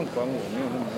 不用管我，没有那么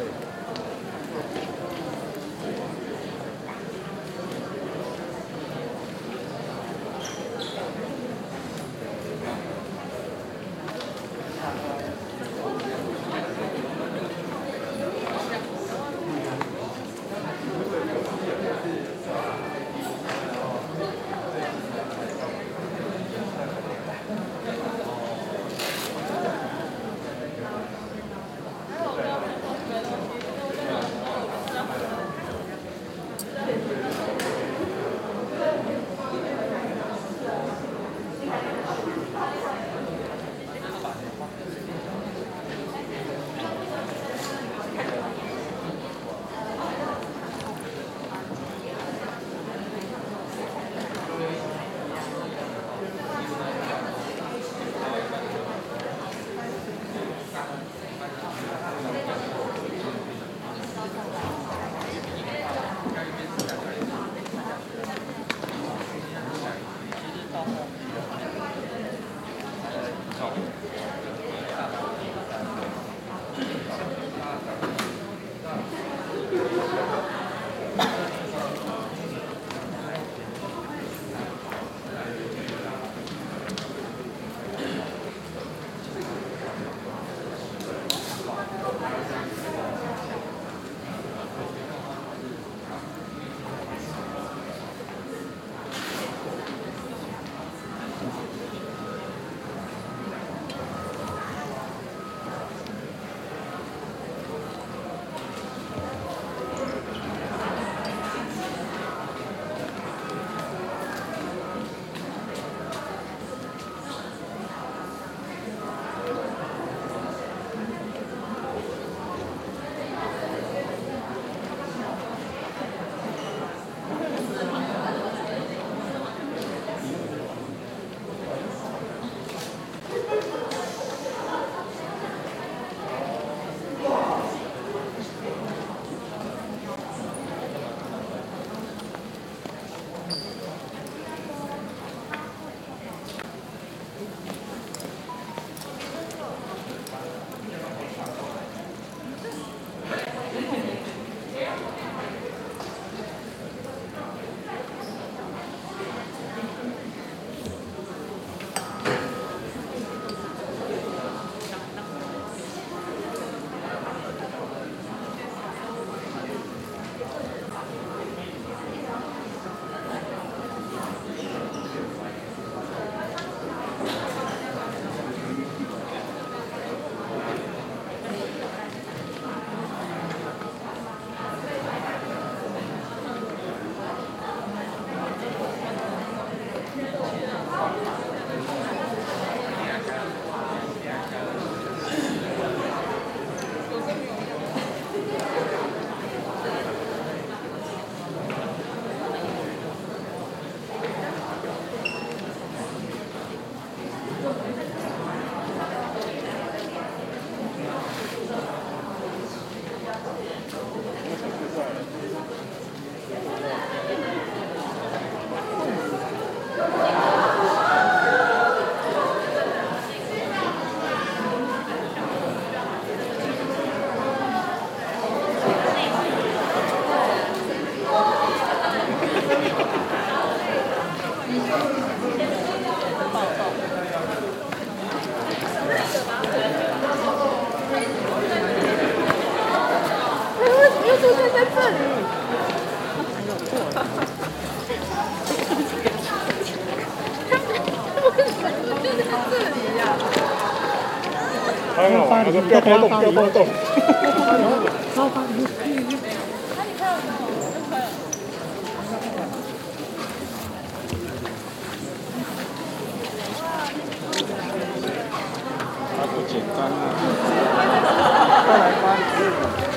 还好，还是不要动，不要动。走吧，你。简单啊！再来翻。